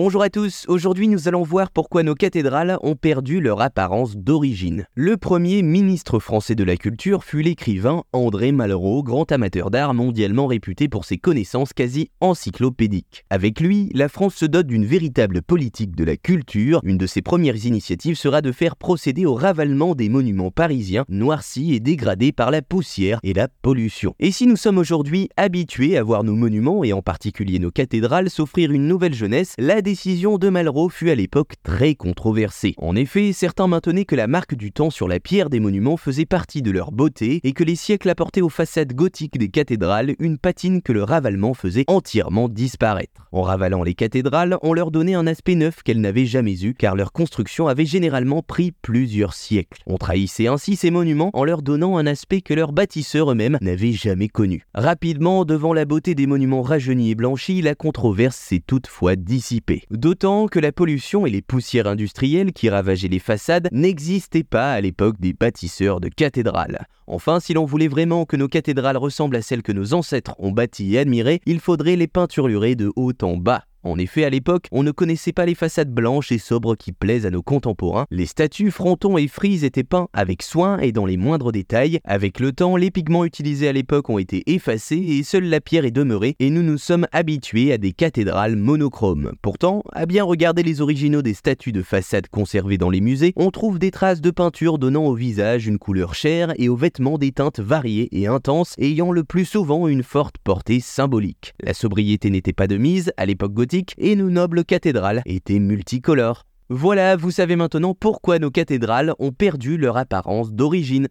Bonjour à tous, aujourd'hui nous allons voir pourquoi nos cathédrales ont perdu leur apparence d'origine. Le premier ministre français de la culture fut l'écrivain André Malraux, grand amateur d'art mondialement réputé pour ses connaissances quasi encyclopédiques. Avec lui, la France se dote d'une véritable politique de la culture. Une de ses premières initiatives sera de faire procéder au ravalement des monuments parisiens noircis et dégradés par la poussière et la pollution. Et si nous sommes aujourd'hui habitués à voir nos monuments et en particulier nos cathédrales s'offrir une nouvelle jeunesse, la décision de Malraux fut à l'époque très controversée. En effet, certains maintenaient que la marque du temps sur la pierre des monuments faisait partie de leur beauté et que les siècles apportaient aux façades gothiques des cathédrales une patine que le ravalement faisait entièrement disparaître. En ravalant les cathédrales, on leur donnait un aspect neuf qu'elles n'avaient jamais eu car leur construction avait généralement pris plusieurs siècles. On trahissait ainsi ces monuments en leur donnant un aspect que leurs bâtisseurs eux-mêmes n'avaient jamais connu. Rapidement, devant la beauté des monuments rajeunis et blanchis, la controverse s'est toutefois dissipée. D'autant que la pollution et les poussières industrielles qui ravageaient les façades n'existaient pas à l'époque des bâtisseurs de cathédrales. Enfin, si l'on voulait vraiment que nos cathédrales ressemblent à celles que nos ancêtres ont bâties et admirées, il faudrait les peinturer de haut en bas. En effet, à l'époque, on ne connaissait pas les façades blanches et sobres qui plaisent à nos contemporains. Les statues, frontons et frises étaient peints avec soin et dans les moindres détails. Avec le temps, les pigments utilisés à l'époque ont été effacés et seule la pierre est demeurée et nous nous sommes habitués à des cathédrales monochromes. Pourtant, à bien regarder les originaux des statues de façade conservées dans les musées, on trouve des traces de peinture donnant au visage une couleur chère et aux vêtements des teintes variées et intenses ayant le plus souvent une forte portée symbolique. La sobriété n'était pas de mise à l'époque gothique et nos nobles cathédrales étaient multicolores. Voilà, vous savez maintenant pourquoi nos cathédrales ont perdu leur apparence d'origine.